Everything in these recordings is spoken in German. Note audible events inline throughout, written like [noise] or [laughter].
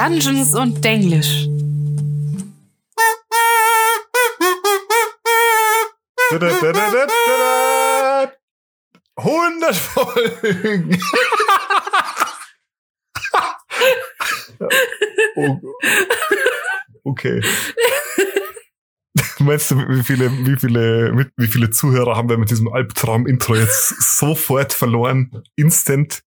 Dungeons und Denglisch. [laughs] 100 Folgen. [laughs] oh. Okay. [laughs] Meinst du, wie viele, wie viele, wie viele Zuhörer haben wir mit diesem Albtraum-Intro jetzt sofort verloren? Instant.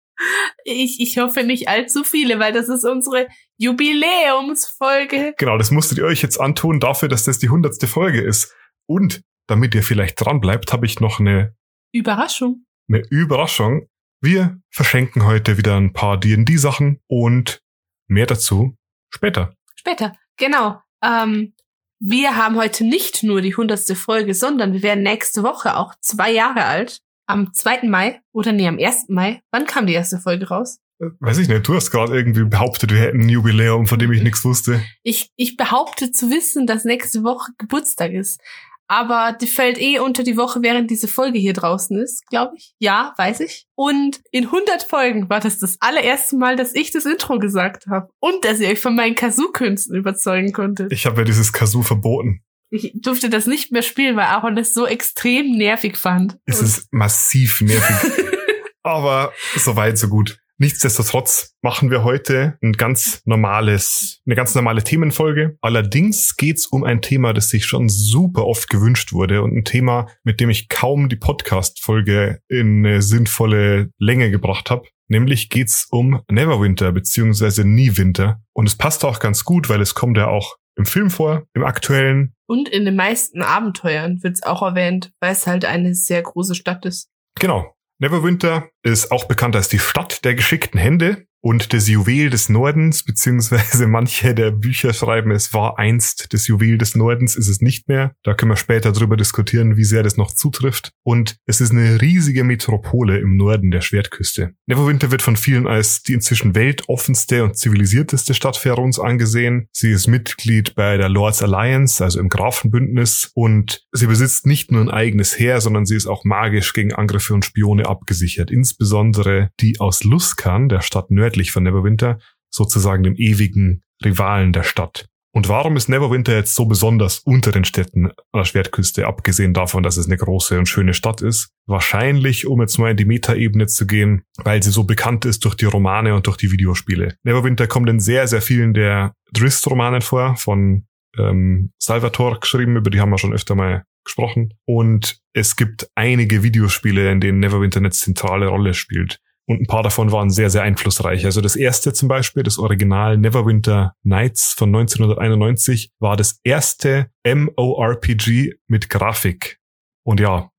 Ich, ich hoffe nicht allzu viele, weil das ist unsere Jubiläumsfolge. Genau, das musstet ihr euch jetzt antun dafür, dass das die hundertste Folge ist. Und damit ihr vielleicht dran bleibt, habe ich noch eine Überraschung. Eine Überraschung. Wir verschenken heute wieder ein paar D&D-Sachen und mehr dazu später. Später, genau. Ähm, wir haben heute nicht nur die hundertste Folge, sondern wir werden nächste Woche auch zwei Jahre alt. Am 2. Mai oder nee, am 1. Mai. Wann kam die erste Folge raus? Weiß ich nicht, du hast gerade irgendwie behauptet, wir hätten ein Jubiläum, von dem ich nichts wusste. Ich, ich behaupte zu wissen, dass nächste Woche Geburtstag ist aber die fällt eh unter die Woche, während diese Folge hier draußen ist, glaube ich. Ja, weiß ich. Und in 100 Folgen war das das allererste Mal, dass ich das Intro gesagt habe und dass ihr euch von meinen Kazoo-Künsten überzeugen konntet. Ich habe ja dieses Kazoo verboten. Ich durfte das nicht mehr spielen, weil Aaron das so extrem nervig fand. Es ist massiv nervig. [laughs] aber so weit, so gut. Nichtsdestotrotz machen wir heute ein ganz normales, eine ganz normale Themenfolge. Allerdings geht's um ein Thema, das sich schon super oft gewünscht wurde und ein Thema, mit dem ich kaum die Podcast-Folge in eine sinnvolle Länge gebracht habe. Nämlich geht's um Neverwinter beziehungsweise Nie-Winter. Und es passt auch ganz gut, weil es kommt ja auch im Film vor, im aktuellen. Und in den meisten Abenteuern wird's auch erwähnt, weil es halt eine sehr große Stadt ist. Genau. Neverwinter ist auch bekannt als die Stadt der geschickten Hände und das Juwel des Nordens, beziehungsweise [laughs] manche der Bücher schreiben, es war einst das Juwel des Nordens, ist es nicht mehr. Da können wir später drüber diskutieren, wie sehr das noch zutrifft. Und es ist eine riesige Metropole im Norden der Schwertküste. Neverwinter wird von vielen als die inzwischen weltoffenste und zivilisierteste Stadt Ferons angesehen. Sie ist Mitglied bei der Lords Alliance, also im Grafenbündnis, und sie besitzt nicht nur ein eigenes Heer, sondern sie ist auch magisch gegen Angriffe und Spione abgesichert. Insbesondere die aus Luskan, der Stadt nördlich nördlich von Neverwinter, sozusagen dem ewigen Rivalen der Stadt. Und warum ist Neverwinter jetzt so besonders unter den Städten an der Schwertküste, abgesehen davon, dass es eine große und schöne Stadt ist? Wahrscheinlich, um jetzt mal in die Metaebene zu gehen, weil sie so bekannt ist durch die Romane und durch die Videospiele. Neverwinter kommt in sehr, sehr vielen der Drist-Romanen vor, von ähm, Salvatore geschrieben, über die haben wir schon öfter mal gesprochen. Und es gibt einige Videospiele, in denen Neverwinter eine zentrale Rolle spielt. Und ein paar davon waren sehr, sehr einflussreich. Also das erste zum Beispiel, das Original Neverwinter Nights von 1991, war das erste MORPG mit Grafik. Und ja.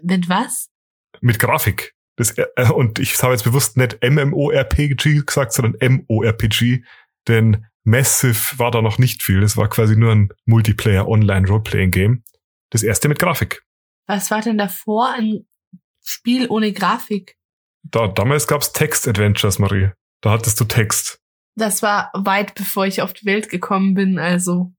Mit was? Mit Grafik. Das, äh, und ich habe jetzt bewusst nicht MMORPG gesagt, sondern MORPG, denn Massive war da noch nicht viel. Das war quasi nur ein Multiplayer Online Roleplaying Game. Das erste mit Grafik. Was war denn davor ein Spiel ohne Grafik? Da, damals gab's Text-Adventures, Marie. Da hattest du Text. Das war weit bevor ich auf die Welt gekommen bin, also.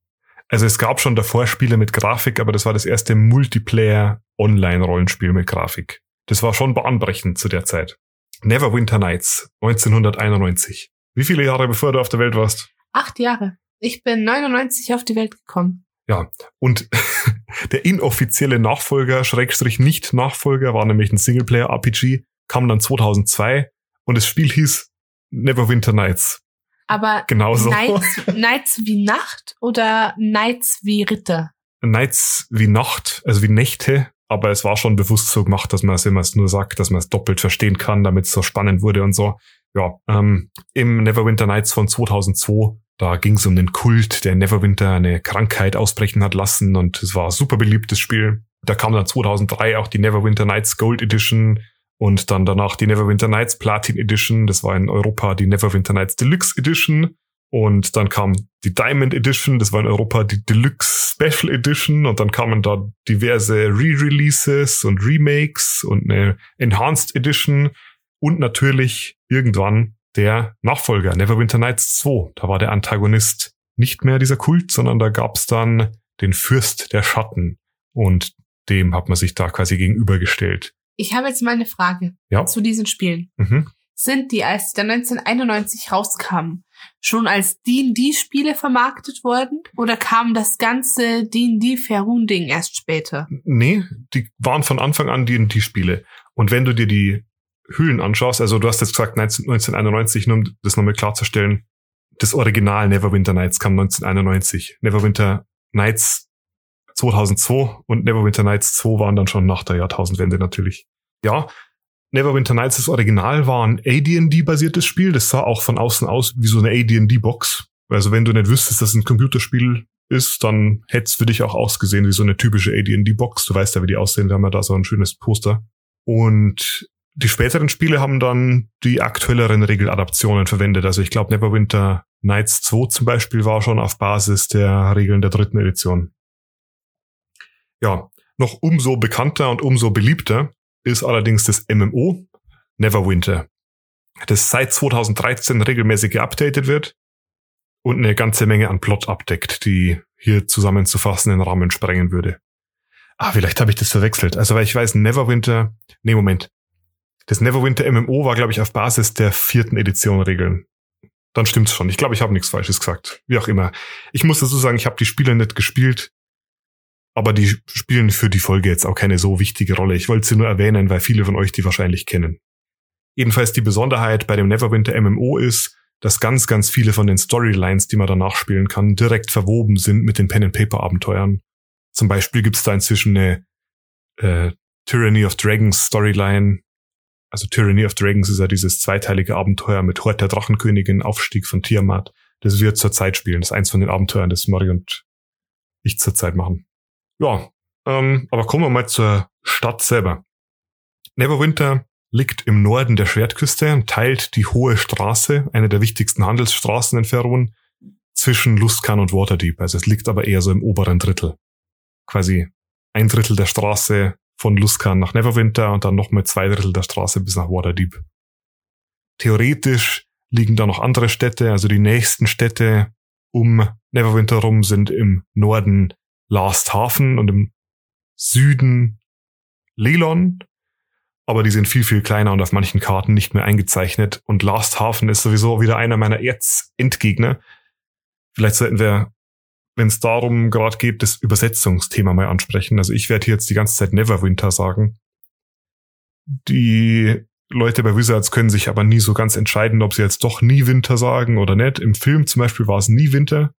Also es gab schon davor Spiele mit Grafik, aber das war das erste Multiplayer-Online-Rollenspiel mit Grafik. Das war schon bahnbrechend zu der Zeit. Neverwinter Nights, 1991. Wie viele Jahre bevor du auf der Welt warst? Acht Jahre. Ich bin 99 auf die Welt gekommen. Ja, und [laughs] der inoffizielle Nachfolger, Schrägstrich Nicht-Nachfolger, war nämlich ein Singleplayer-RPG kam dann 2002 und das Spiel hieß Neverwinter Nights. Aber genauso. Nights, [laughs] Nights wie Nacht oder Nights wie Ritter? Nights wie Nacht, also wie Nächte, aber es war schon bewusst so gemacht, dass man es immer nur sagt, dass man es doppelt verstehen kann, damit es so spannend wurde und so. Ja, ähm, im Neverwinter Nights von 2002, da ging es um den Kult, der Neverwinter eine Krankheit ausbrechen hat lassen und es war ein super beliebtes Spiel. Da kam dann 2003 auch die Neverwinter Nights Gold Edition und dann danach die Neverwinter Nights Platin Edition. Das war in Europa die Neverwinter Nights Deluxe Edition. Und dann kam die Diamond Edition, das war in Europa die Deluxe Special Edition. Und dann kamen da diverse Re-Releases und Remakes und eine Enhanced Edition. Und natürlich irgendwann der Nachfolger, Neverwinter Nights 2. Da war der Antagonist nicht mehr dieser Kult, sondern da gab's dann den Fürst der Schatten. Und dem hat man sich da quasi gegenübergestellt. Ich habe jetzt mal eine Frage ja? zu diesen Spielen. Mhm. sind die, als die dann 1991 rauskamen, schon als D&D-Spiele vermarktet worden? Oder kam das ganze D&D-Ferun-Ding erst später? Nee, die waren von Anfang an D&D-Spiele. Und wenn du dir die Hüllen anschaust, also du hast jetzt gesagt 1991, nur um das nochmal klarzustellen, das Original Neverwinter Nights kam 1991. Neverwinter Nights 2002 und Neverwinter Nights 2 waren dann schon nach der Jahrtausendwende natürlich. Ja, Neverwinter Nights, das Original, war ein AD&D-basiertes Spiel. Das sah auch von außen aus wie so eine AD&D-Box. Also wenn du nicht wüsstest, dass es ein Computerspiel ist, dann hätte es für dich auch ausgesehen wie so eine typische AD&D-Box. Du weißt ja, wie die aussehen. Wir haben ja da so ein schönes Poster. Und die späteren Spiele haben dann die aktuelleren Regeladaptionen verwendet. Also ich glaube, Neverwinter Nights 2 zum Beispiel war schon auf Basis der Regeln der dritten Edition. Ja, noch umso bekannter und umso beliebter ist allerdings das MMO Neverwinter, das seit 2013 regelmäßig geupdatet wird und eine ganze Menge an Plot abdeckt, die hier zusammenzufassen den Rahmen sprengen würde. Ah, vielleicht habe ich das verwechselt. Also weil ich weiß, Neverwinter, nee, Moment. Das Neverwinter MMO war, glaube ich, auf Basis der vierten Edition Regeln. Dann stimmt's schon. Ich glaube, ich habe nichts Falsches gesagt. Wie auch immer. Ich muss dazu sagen, ich habe die Spiele nicht gespielt. Aber die spielen für die Folge jetzt auch keine so wichtige Rolle. Ich wollte sie nur erwähnen, weil viele von euch die wahrscheinlich kennen. Jedenfalls die Besonderheit bei dem Neverwinter MMO ist, dass ganz, ganz viele von den Storylines, die man danach spielen kann, direkt verwoben sind mit den Pen-and-Paper-Abenteuern. Zum Beispiel gibt's da inzwischen eine äh, Tyranny of Dragons Storyline. Also Tyranny of Dragons ist ja dieses zweiteilige Abenteuer mit Hort der Drachenkönigin, Aufstieg von Tiamat. Das wird zur Zeit spielen. Das ist eins von den Abenteuern, das Murray und ich zur Zeit machen. Ja, ähm, aber kommen wir mal zur Stadt selber. Neverwinter liegt im Norden der Schwertküste und teilt die Hohe Straße, eine der wichtigsten Handelsstraßen in Ferun, zwischen Lustkan und Waterdeep. Also es liegt aber eher so im oberen Drittel. Quasi ein Drittel der Straße von Lustkan nach Neverwinter und dann nochmal zwei Drittel der Straße bis nach Waterdeep. Theoretisch liegen da noch andere Städte, also die nächsten Städte um Neverwinter rum sind im Norden Last Hafen und im Süden Lelon. Aber die sind viel, viel kleiner und auf manchen Karten nicht mehr eingezeichnet. Und Last Hafen ist sowieso wieder einer meiner Erzendgegner. Vielleicht sollten wir, wenn es darum gerade geht, das Übersetzungsthema mal ansprechen. Also ich werde hier jetzt die ganze Zeit Neverwinter sagen. Die Leute bei Wizards können sich aber nie so ganz entscheiden, ob sie jetzt doch nie Winter sagen oder nicht. Im Film zum Beispiel war es nie Winter.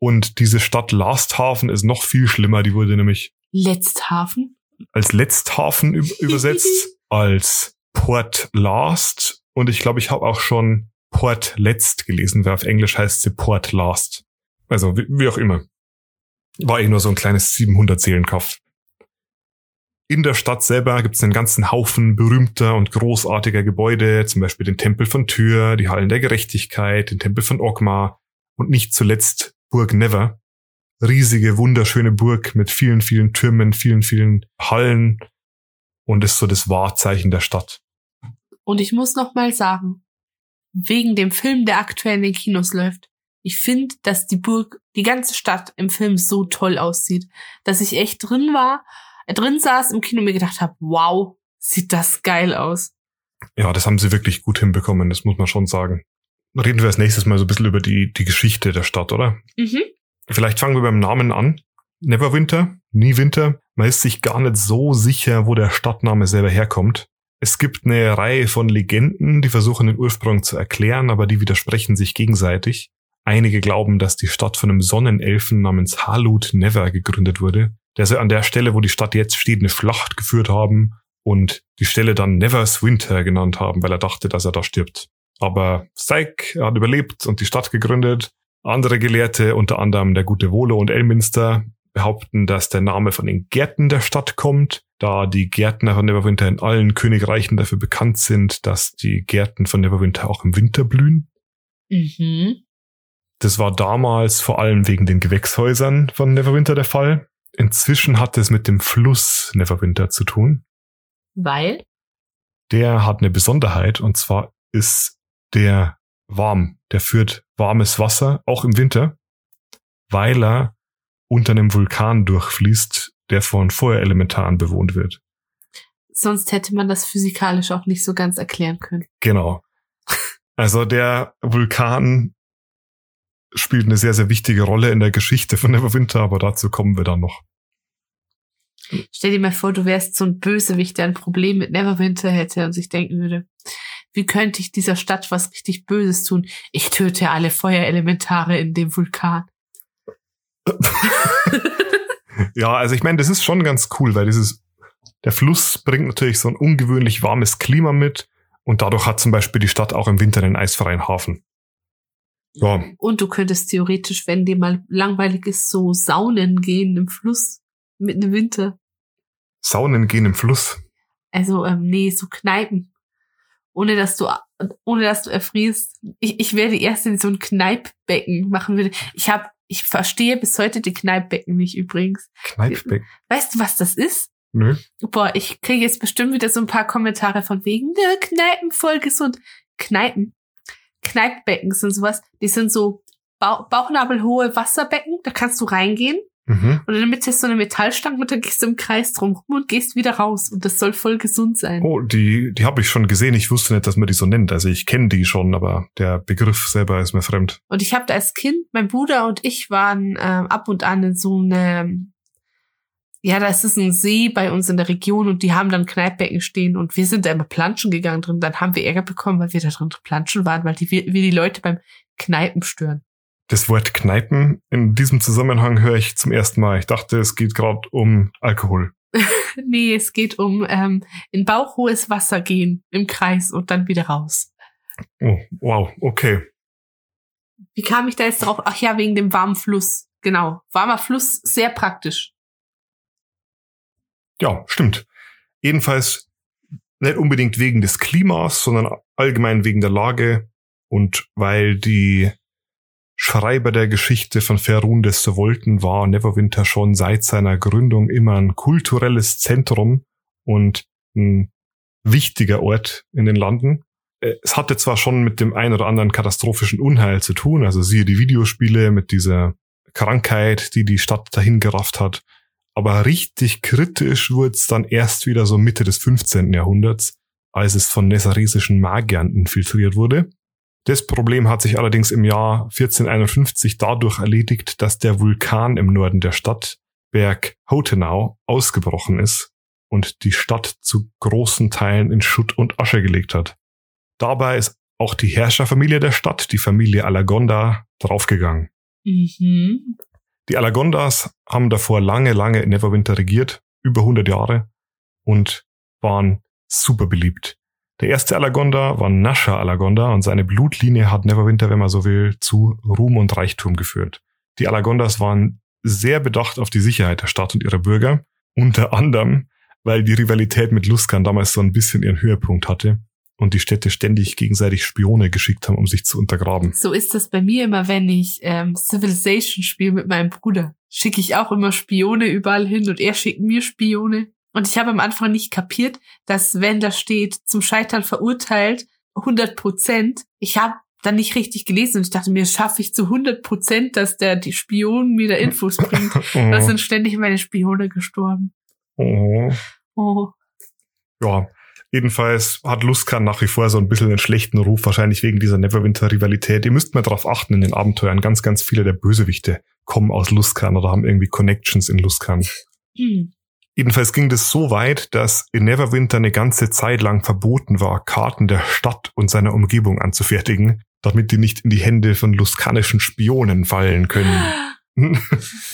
Und diese Stadt Lasthafen ist noch viel schlimmer. Die wurde nämlich Letzthafen? Als Letzthafen [laughs] übersetzt, als Port Last. Und ich glaube, ich habe auch schon Port Letzt gelesen, weil auf Englisch heißt sie Port Last. Also wie, wie auch immer. War eh nur so ein kleines 700 Seelenkauf. In der Stadt selber gibt es einen ganzen Haufen berühmter und großartiger Gebäude, zum Beispiel den Tempel von Tyr, die Hallen der Gerechtigkeit, den Tempel von Ogma und nicht zuletzt Burg Never. Riesige, wunderschöne Burg mit vielen, vielen Türmen, vielen, vielen Hallen und ist so das Wahrzeichen der Stadt. Und ich muss noch mal sagen, wegen dem Film, der aktuell in den Kinos läuft, ich finde, dass die Burg, die ganze Stadt im Film so toll aussieht, dass ich echt drin war, äh, drin saß im Kino und mir gedacht habe, wow, sieht das geil aus. Ja, das haben sie wirklich gut hinbekommen, das muss man schon sagen reden wir als nächstes mal so ein bisschen über die, die Geschichte der Stadt, oder? Mhm. Vielleicht fangen wir beim Namen an. Neverwinter, nie Winter. Man ist sich gar nicht so sicher, wo der Stadtname selber herkommt. Es gibt eine Reihe von Legenden, die versuchen den Ursprung zu erklären, aber die widersprechen sich gegenseitig. Einige glauben, dass die Stadt von einem Sonnenelfen namens Halut Never gegründet wurde, der sie an der Stelle, wo die Stadt jetzt steht, eine Schlacht geführt haben und die Stelle dann Never's Winter genannt haben, weil er dachte, dass er da stirbt. Aber Syke hat überlebt und die Stadt gegründet. Andere Gelehrte, unter anderem der gute Wohle und Elminster, behaupten, dass der Name von den Gärten der Stadt kommt, da die Gärtner von Neverwinter in allen Königreichen dafür bekannt sind, dass die Gärten von Neverwinter auch im Winter blühen. Mhm. Das war damals vor allem wegen den Gewächshäusern von Neverwinter der Fall. Inzwischen hat es mit dem Fluss Neverwinter zu tun. Weil? Der hat eine Besonderheit und zwar ist der warm. Der führt warmes Wasser, auch im Winter, weil er unter einem Vulkan durchfließt, der von Feuerelementaren bewohnt wird. Sonst hätte man das physikalisch auch nicht so ganz erklären können. Genau. Also der Vulkan spielt eine sehr, sehr wichtige Rolle in der Geschichte von Neverwinter, aber dazu kommen wir dann noch. Stell dir mal vor, du wärst so ein Bösewicht, der ein Problem mit Neverwinter hätte und sich denken würde, wie könnte ich dieser Stadt was richtig Böses tun? Ich töte alle Feuerelementare in dem Vulkan. [laughs] ja, also ich meine, das ist schon ganz cool, weil dieses, der Fluss bringt natürlich so ein ungewöhnlich warmes Klima mit und dadurch hat zum Beispiel die Stadt auch im Winter einen eisfreien Hafen. Ja. Und du könntest theoretisch, wenn dir mal langweilig ist, so Saunen gehen im Fluss mitten im Winter. Saunen gehen im Fluss. Also, ähm, nee, so Kneipen. Ohne dass du, ohne dass du erfrierst. Ich, ich wäre die Erste, die so ein Kneippbecken machen würde. Ich habe, ich verstehe bis heute die Kneippbecken nicht übrigens. Kneippbecken. Weißt du, was das ist? Nö. Boah, ich kriege jetzt bestimmt wieder so ein paar Kommentare von wegen, ne, Kneipen voll gesund. Kneipen. Kneippbecken sind sowas, die sind so bauchnabelhohe Wasserbecken, da kannst du reingehen Mhm. Und Mitte ist so eine Metallstange und dann gehst du im Kreis drum rum und gehst wieder raus. Und das soll voll gesund sein. Oh, die, die habe ich schon gesehen. Ich wusste nicht, dass man die so nennt. Also ich kenne die schon, aber der Begriff selber ist mir fremd. Und ich habe da als Kind, mein Bruder und ich waren ähm, ab und an in so eine, ja, das ist ein See bei uns in der Region und die haben dann Kneippbecken stehen und wir sind da immer planschen gegangen drin. Dann haben wir Ärger bekommen, weil wir da drin planschen waren, weil die, wir die Leute beim Kneipen stören. Das Wort Kneipen in diesem Zusammenhang höre ich zum ersten Mal. Ich dachte, es geht gerade um Alkohol. [laughs] nee, es geht um ähm, in bauchhohes Wasser gehen im Kreis und dann wieder raus. Oh, wow, okay. Wie kam ich da jetzt drauf? Ach ja, wegen dem warmen Fluss. Genau. Warmer Fluss, sehr praktisch. Ja, stimmt. Jedenfalls nicht unbedingt wegen des Klimas, sondern allgemein wegen der Lage und weil die Schreiber der Geschichte von Ferun des Sowolten war Neverwinter schon seit seiner Gründung immer ein kulturelles Zentrum und ein wichtiger Ort in den Landen. Äh, es hatte zwar schon mit dem ein oder anderen katastrophischen Unheil zu tun, also siehe die Videospiele mit dieser Krankheit, die die Stadt dahin gerafft hat, aber richtig kritisch wurde es dann erst wieder so Mitte des 15. Jahrhunderts, als es von nessaresischen Magiern infiltriert wurde. Das Problem hat sich allerdings im Jahr 1451 dadurch erledigt, dass der Vulkan im Norden der Stadt, Berg Hotenau, ausgebrochen ist und die Stadt zu großen Teilen in Schutt und Asche gelegt hat. Dabei ist auch die Herrscherfamilie der Stadt, die Familie Alagonda, draufgegangen. Mhm. Die Alagondas haben davor lange, lange in Neverwinter regiert, über 100 Jahre, und waren super beliebt. Der erste Alagonda war Nasha Alagonda und seine Blutlinie hat Neverwinter, wenn man so will, zu Ruhm und Reichtum geführt. Die Alagondas waren sehr bedacht auf die Sicherheit der Stadt und ihrer Bürger, unter anderem, weil die Rivalität mit Luskan damals so ein bisschen ihren Höhepunkt hatte und die Städte ständig gegenseitig Spione geschickt haben, um sich zu untergraben. So ist das bei mir immer, wenn ich ähm, Civilization spiele mit meinem Bruder. Schicke ich auch immer Spione überall hin und er schickt mir Spione. Und ich habe am Anfang nicht kapiert, dass wenn da steht, zum Scheitern verurteilt, 100 Prozent, ich habe dann nicht richtig gelesen und ich dachte mir, schaffe ich zu 100 Prozent, dass der die Spion mir da Infos bringt. [laughs] da sind ständig meine Spione gestorben. Oh. oh. Ja, jedenfalls hat Luskan nach wie vor so ein bisschen einen schlechten Ruf, wahrscheinlich wegen dieser Neverwinter-Rivalität. Ihr müsst mal darauf achten in den Abenteuern. Ganz, ganz viele der Bösewichte kommen aus Luskan oder haben irgendwie Connections in Luskan. Hm. Jedenfalls ging das so weit, dass in Neverwinter eine ganze Zeit lang verboten war, Karten der Stadt und seiner Umgebung anzufertigen, damit die nicht in die Hände von luskanischen Spionen fallen können. [laughs]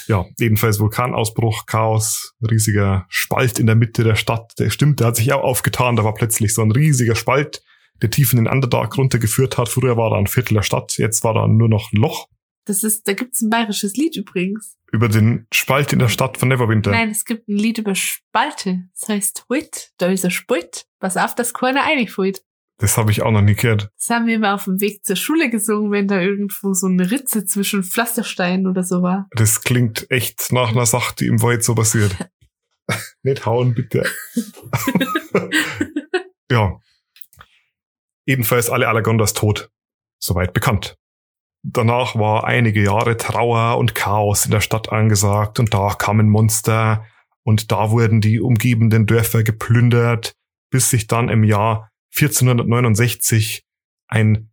ja, jedenfalls Vulkanausbruch, Chaos, riesiger Spalt in der Mitte der Stadt. Der stimmt, der hat sich auch aufgetan. Da war plötzlich so ein riesiger Spalt, der tief in den Underdark runtergeführt hat. Früher war da ein Viertel der Stadt, jetzt war da nur noch ein Loch. Das ist, da gibt's ein bayerisches Lied übrigens. Über den Spalt in der Stadt von Neverwinter. Nein, es gibt ein Lied über Spalte. Das heißt Huit. Da ist ein Spalt. Pass auf, dass keiner einfällt. Das habe ich auch noch nie gehört. Das haben wir immer auf dem Weg zur Schule gesungen, wenn da irgendwo so eine Ritze zwischen Pflastersteinen oder so war. Das klingt echt nach einer Sache, die im Wald so passiert. [laughs] Nicht hauen, bitte. [laughs] ja. Jedenfalls alle Alagondas tot. Soweit bekannt. Danach war einige Jahre Trauer und Chaos in der Stadt angesagt und da kamen Monster, und da wurden die umgebenden Dörfer geplündert, bis sich dann im Jahr 1469 ein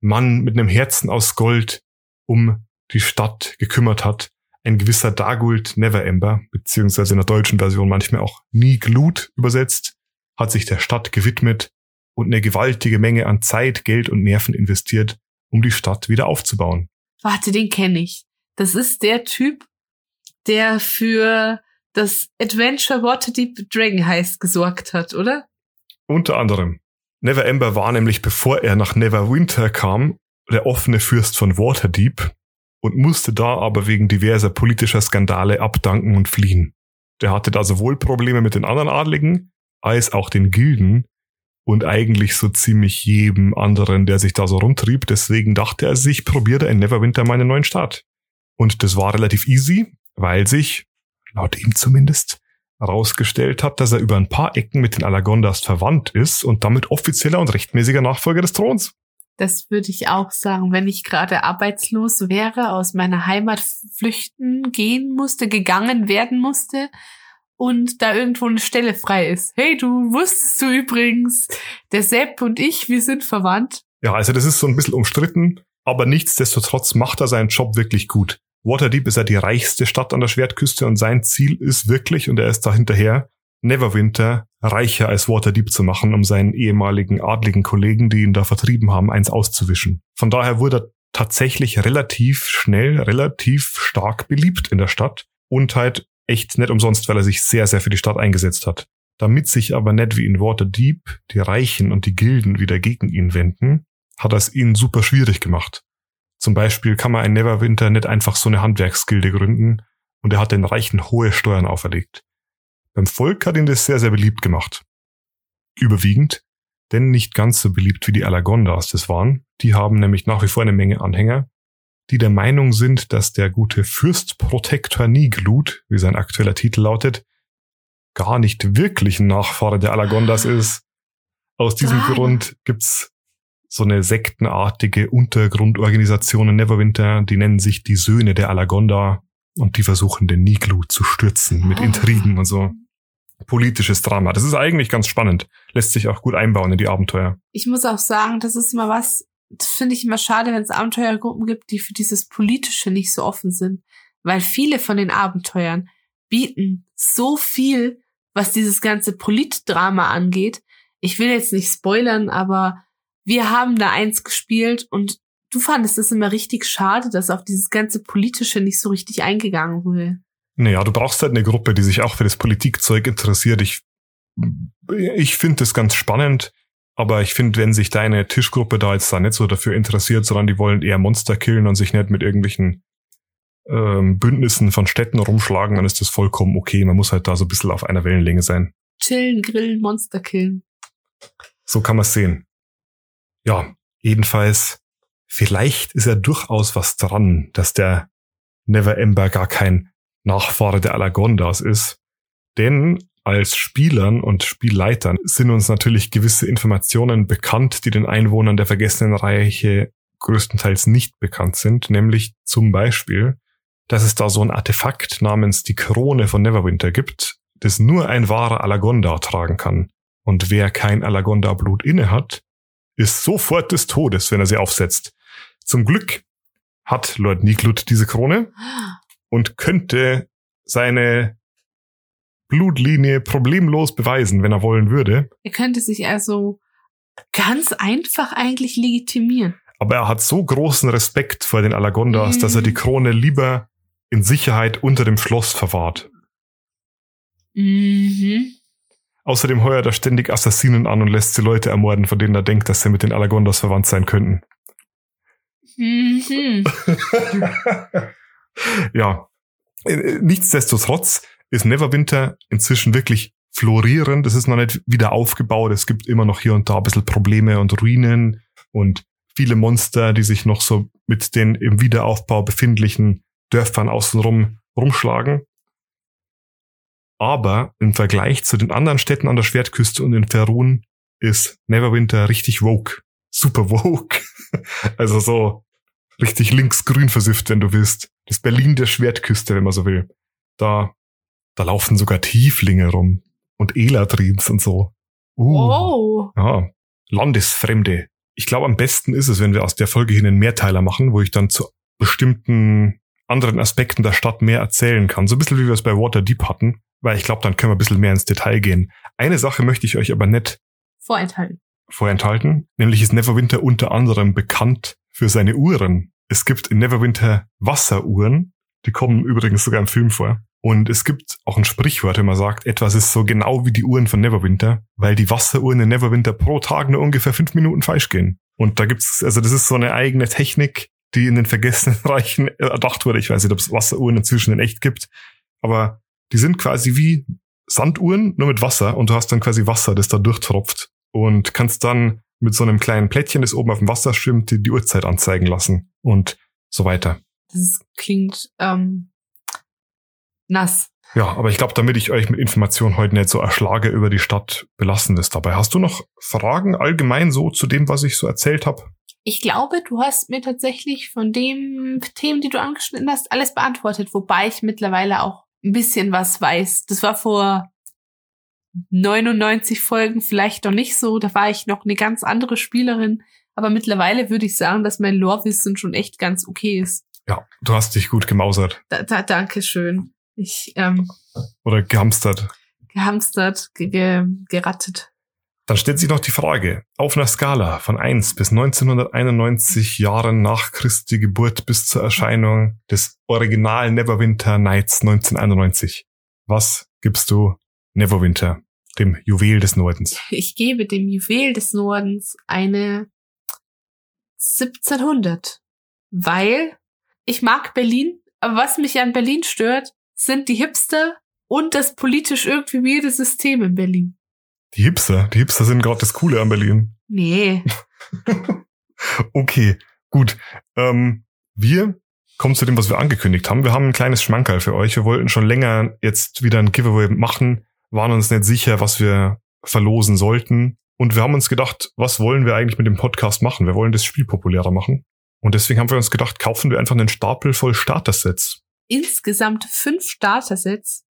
Mann mit einem Herzen aus Gold um die Stadt gekümmert hat. Ein gewisser Dagult Neverember, beziehungsweise in der deutschen Version manchmal auch Nie Glut übersetzt, hat sich der Stadt gewidmet und eine gewaltige Menge an Zeit, Geld und Nerven investiert, um die Stadt wieder aufzubauen. Warte, den kenne ich. Das ist der Typ, der für das Adventure Waterdeep Dragon Heist gesorgt hat, oder? Unter anderem. Neverember war nämlich, bevor er nach Neverwinter kam, der offene Fürst von Waterdeep und musste da aber wegen diverser politischer Skandale abdanken und fliehen. Der hatte da sowohl Probleme mit den anderen Adligen als auch den Gilden und eigentlich so ziemlich jedem anderen, der sich da so rumtrieb. Deswegen dachte er sich, probierte in Neverwinter meinen neuen Start. Und das war relativ easy, weil sich, laut ihm zumindest, herausgestellt hat, dass er über ein paar Ecken mit den Alagondas verwandt ist und damit offizieller und rechtmäßiger Nachfolger des Throns. Das würde ich auch sagen, wenn ich gerade arbeitslos wäre, aus meiner Heimat flüchten gehen musste, gegangen werden musste und da irgendwo eine Stelle frei ist. Hey, du wusstest du übrigens, der Sepp und ich, wir sind verwandt. Ja, also das ist so ein bisschen umstritten, aber nichtsdestotrotz macht er seinen Job wirklich gut. Waterdeep ist ja die reichste Stadt an der Schwertküste und sein Ziel ist wirklich, und er ist da hinterher, Neverwinter reicher als Waterdeep zu machen, um seinen ehemaligen adligen Kollegen, die ihn da vertrieben haben, eins auszuwischen. Von daher wurde er tatsächlich relativ schnell, relativ stark beliebt in der Stadt und halt echt nicht umsonst, weil er sich sehr, sehr für die Stadt eingesetzt hat. Damit sich aber nicht wie in Waterdeep die Reichen und die Gilden wieder gegen ihn wenden, hat er es ihnen super schwierig gemacht. Zum Beispiel kann man in Neverwinter nicht einfach so eine Handwerksgilde gründen und er hat den Reichen hohe Steuern auferlegt. Beim Volk hat ihn das sehr, sehr beliebt gemacht. Überwiegend, denn nicht ganz so beliebt wie die Alagondas das waren. Die haben nämlich nach wie vor eine Menge Anhänger, die der Meinung sind, dass der gute Fürstprotektor Niglut, wie sein aktueller Titel lautet, gar nicht wirklich ein Nachfahre der Alagondas ist. Aus diesem Grund gibt's so eine sektenartige Untergrundorganisation in Neverwinter, die nennen sich die Söhne der Alagonda und die versuchen den Niglu zu stürzen mit ah. Intrigen und so. Politisches Drama. Das ist eigentlich ganz spannend. Lässt sich auch gut einbauen in die Abenteuer. Ich muss auch sagen, das ist immer was, finde ich immer schade, wenn es Abenteuergruppen gibt, die für dieses Politische nicht so offen sind. Weil viele von den Abenteuern bieten so viel, was dieses ganze Politdrama angeht. Ich will jetzt nicht spoilern, aber wir haben da eins gespielt und du fandest es immer richtig schade, dass auf dieses ganze Politische nicht so richtig eingegangen wurde. Naja, du brauchst halt eine Gruppe, die sich auch für das Politikzeug interessiert. Ich, ich finde das ganz spannend, aber ich finde, wenn sich deine Tischgruppe da jetzt da nicht so dafür interessiert, sondern die wollen eher Monster killen und sich nicht mit irgendwelchen ähm, Bündnissen von Städten rumschlagen, dann ist das vollkommen okay. Man muss halt da so ein bisschen auf einer Wellenlänge sein. Chillen, grillen, Monster killen. So kann man es sehen ja, jedenfalls, vielleicht ist ja durchaus was dran, dass der Never Ember gar kein Nachfahre der Alagondas ist. Denn als Spielern und Spielleitern sind uns natürlich gewisse Informationen bekannt, die den Einwohnern der vergessenen Reiche größtenteils nicht bekannt sind, nämlich zum Beispiel, dass es da so ein Artefakt namens die Krone von Neverwinter gibt, das nur ein wahrer Alagonda tragen kann. Und wer kein Alagonda-Blut inne hat, ist sofort des Todes, wenn er sie aufsetzt. Zum Glück hat Lord Niklut diese Krone und könnte seine Blutlinie problemlos beweisen, wenn er wollen würde. Er könnte sich also ganz einfach eigentlich legitimieren. Aber er hat so großen Respekt vor den Alagondas, mhm. dass er die Krone lieber in Sicherheit unter dem Schloss verwahrt. Mhm. Außerdem heuert er ständig Assassinen an und lässt sie Leute ermorden, von denen er denkt, dass sie mit den Alagondas verwandt sein könnten. Mhm. [laughs] ja. Äh, nichtsdestotrotz ist Neverwinter inzwischen wirklich florierend. Es ist noch nicht wieder aufgebaut. Es gibt immer noch hier und da ein bisschen Probleme und Ruinen und viele Monster, die sich noch so mit den im Wiederaufbau befindlichen Dörfern außenrum rumschlagen. Aber im Vergleich zu den anderen Städten an der Schwertküste und in Ferun ist Neverwinter richtig woke. Super woke. [laughs] also so richtig linksgrün versifft, wenn du willst. Das Berlin der Schwertküste, wenn man so will. Da Da laufen sogar Tieflinge rum und Eladrims und so. Uh, Oh. ja, Landesfremde. Ich glaube, am besten ist es, wenn wir aus der Folge hier einen Mehrteiler machen, wo ich dann zu bestimmten anderen Aspekten der Stadt mehr erzählen kann. So ein bisschen wie wir es bei Waterdeep hatten, weil ich glaube, dann können wir ein bisschen mehr ins Detail gehen. Eine Sache möchte ich euch aber nicht Vorenthalten. vorenthalten, nämlich ist Neverwinter unter anderem bekannt für seine Uhren. Es gibt in Neverwinter Wasseruhren, die kommen übrigens sogar im Film vor. Und es gibt auch ein Sprichwort, wenn man sagt, etwas ist so genau wie die Uhren von Neverwinter, weil die Wasseruhren in Neverwinter pro Tag nur ungefähr fünf Minuten falsch gehen. Und da gibt's, also das ist so eine eigene Technik, die in den vergessenen [laughs] Reichen erdacht wurde. Ich weiß nicht, ob es Wasseruhren inzwischen in echt gibt, aber die sind quasi wie Sanduhren, nur mit Wasser und du hast dann quasi Wasser, das da durchtropft und kannst dann mit so einem kleinen Plättchen, das oben auf dem Wasser schwimmt, die, die Uhrzeit anzeigen lassen und so weiter. Das klingt ähm, nass. Ja, aber ich glaube, damit ich euch mit Informationen heute nicht so erschlage über die Stadt, belassen das dabei. Hast du noch Fragen allgemein so zu dem, was ich so erzählt habe? Ich glaube, du hast mir tatsächlich von den Themen, die du angeschnitten hast, alles beantwortet, wobei ich mittlerweile auch ein bisschen was weiß. Das war vor 99 Folgen vielleicht noch nicht so. Da war ich noch eine ganz andere Spielerin. Aber mittlerweile würde ich sagen, dass mein Lore-Wissen schon echt ganz okay ist. Ja, du hast dich gut gemausert Da, da, danke schön. Ich ähm, oder gehamstert. gehamstert, ge ge gerattet. Dann stellt sich noch die Frage, auf einer Skala von 1 bis 1991 Jahren nach Christi Geburt bis zur Erscheinung des Original Neverwinter Nights 1991. Was gibst du Neverwinter, dem Juwel des Nordens? Ich gebe dem Juwel des Nordens eine 1700, weil ich mag Berlin, aber was mich an Berlin stört, sind die Hipster und das politisch irgendwie weirde System in Berlin. Die Hipster, die Hipster sind gerade das Coole an Berlin. Nee, [laughs] Okay, gut. Ähm, wir kommen zu dem, was wir angekündigt haben. Wir haben ein kleines Schmankerl für euch. Wir wollten schon länger jetzt wieder ein Giveaway machen, waren uns nicht sicher, was wir verlosen sollten. Und wir haben uns gedacht, was wollen wir eigentlich mit dem Podcast machen? Wir wollen das Spiel populärer machen. Und deswegen haben wir uns gedacht, kaufen wir einfach einen Stapel voll Starter-Sets. Insgesamt fünf Starter-Sets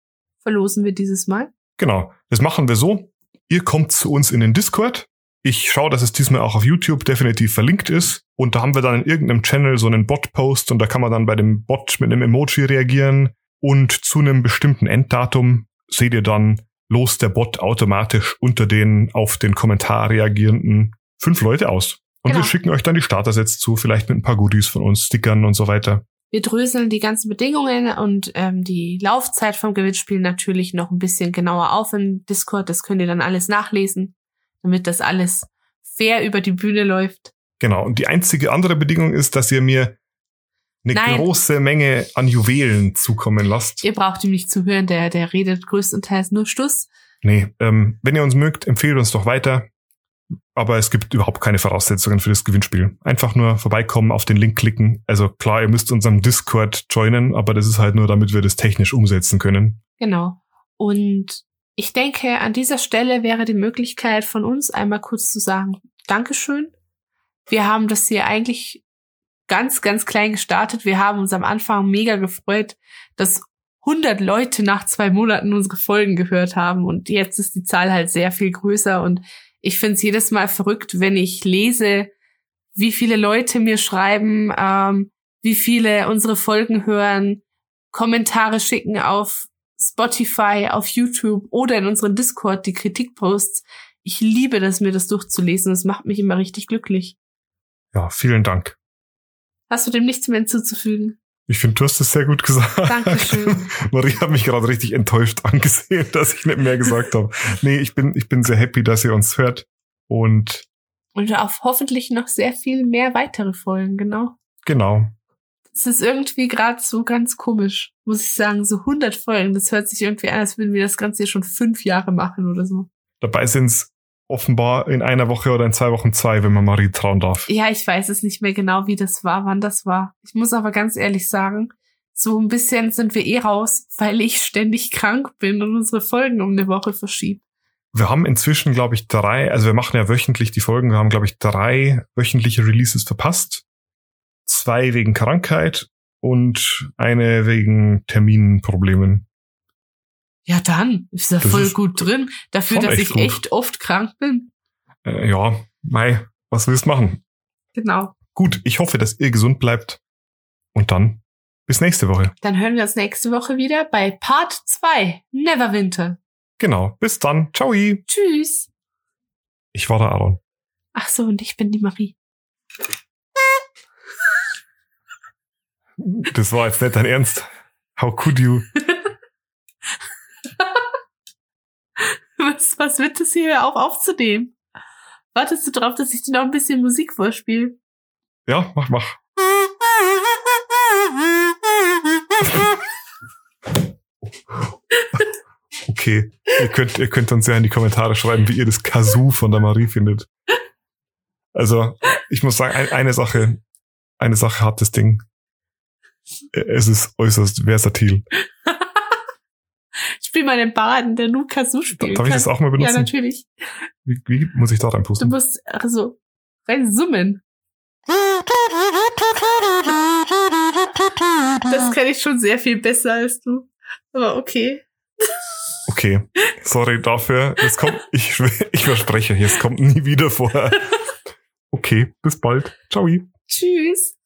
verlosen wir dieses Mal. Genau. Das machen wir so. Ihr kommt zu uns in den Discord. Ich schaue, dass es diesmal auch auf YouTube definitiv verlinkt ist. Und da haben wir dann in irgendeinem Channel so einen Bot-Post und da kann man dann bei dem Bot mit einem Emoji reagieren. Und zu einem bestimmten Enddatum seht ihr dann, los der Bot automatisch unter den auf den Kommentar reagierenden fünf Leute aus. Und Genau. wir schicken euch dann die Starter-Sets zu, vielleicht mit ein paar Goodies von uns, Stickern und so weiter. Wir dröseln die ganzen Bedingungen und ähm, die Laufzeit vom Gewinnspiel natürlich noch ein bisschen genauer auf im Discord. Das könnt ihr dann alles nachlesen, damit das alles fair über die Bühne läuft. Genau. Und die einzige andere Bedingung ist, dass ihr mir eine Nein. große Menge an Juwelen zukommen lasst. Ihr braucht ihm nicht zuhören, der, der redet größtenteils nur Stuss. Nee, ähm, wenn ihr uns mögt, empfehlt uns doch weiter. Aber es gibt überhaupt keine Voraussetzungen für das Gewinnspiel. Einfach nur vorbeikommen, auf den Link klicken. Also klar, ihr müsst unserem Discord joinen, aber das ist halt nur, damit wir das technisch umsetzen können. Genau. Und ich denke, an dieser Stelle wäre die Möglichkeit von uns einmal kurz zu sagen, Dankeschön. Wir haben das hier eigentlich ganz, ganz klein gestartet. Wir haben uns am Anfang mega gefreut, dass 100 Leute nach zwei Monaten unsere Folgen gehört haben. Und jetzt ist die Zahl halt sehr viel größer. Und ich finde es jedes Mal verrückt, wenn ich lese, wie viele Leute mir schreiben, ähm, wie viele unsere Folgen hören, Kommentare schicken auf Spotify, auf YouTube oder in unseren Discord die Kritikposts. Ich liebe das, mir das durchzulesen. Das macht mich immer richtig glücklich. Ja, vielen Dank. Hast du dem nichts mehr hinzuzufügen? Ich finde, du hast es sehr gut gesagt. Dankeschön. [laughs] Marie hat mich gerade richtig enttäuscht angesehen, [laughs] dass ich nicht mehr gesagt habe. Nee, ich bin, ich bin sehr happy, dass ihr uns hört. Und Und auf hoffentlich noch sehr viel mehr weitere Folgen, genau. genau. Es ist irgendwie gerade so ganz komisch, muss ich sagen. So 100 Folgen, das hört sich irgendwie an, als würden wir das Ganze hier schon fünf Jahre machen oder so. Dabei sind es offenbar in einer Woche oder in zwei Wochen zwei, wenn man Marie trauen darf. Ja, ich weiß es nicht mehr genau, wie das war, wann das war. Ich muss aber ganz ehrlich sagen, so ein bisschen sind wir eh raus, weil ich ständig krank bin und unsere Folgen um eine Woche verschiebt. Wir haben inzwischen, glaube ich, drei, also wir machen ja wöchentlich die Folgen, wir haben, glaube ich, drei wöchentliche Releases verpasst. Zwei wegen Krankheit und eine wegen Terminproblemen. Ja, dann ist er Das voll ist gut drin. Dafür, dass ich gut. echt oft krank bin. Äh, ja, mei, was willst du machen? Genau. Gut, ich hoffe, dass ihr gesund bleibt. Und dann bis nächste Woche. Dann hören wir uns nächste Woche wieder bei Part 2. Neverwinter. Genau, bis dann. Ciao. Tschüss. Ich war der Aaron. Ach so, und ich bin die Marie. Das war jetzt nicht dein Ernst. How could you? [laughs] Was, was wird das hier auch aufzunehmen? Wartest du drauf, dass ich dir noch ein bisschen Musik vorspiele? Ja, mach, mach. Okay, ihr könnt, ihr könnt uns ja in die Kommentare schreiben, wie ihr das Kazoo von der Marie findet. Also, ich muss sagen, ein, eine Sache, eine Sache hat das Ding. Es ist äußerst versatil. Ich spiele mal den Baden, der nur Kazoo Darf spielen ich das auch mal Ja, benutzen? natürlich. wie, wie muss ich da Du reinpusten? musst also rein summen. Das kann ich schon sehr viel besser als du. Aber okay. Okay, sorry dafür. Es kommt, ich, ich verspreche, es kommt nie wieder vor. [laughs] Okay, bis bald. Ciao. Tschüss.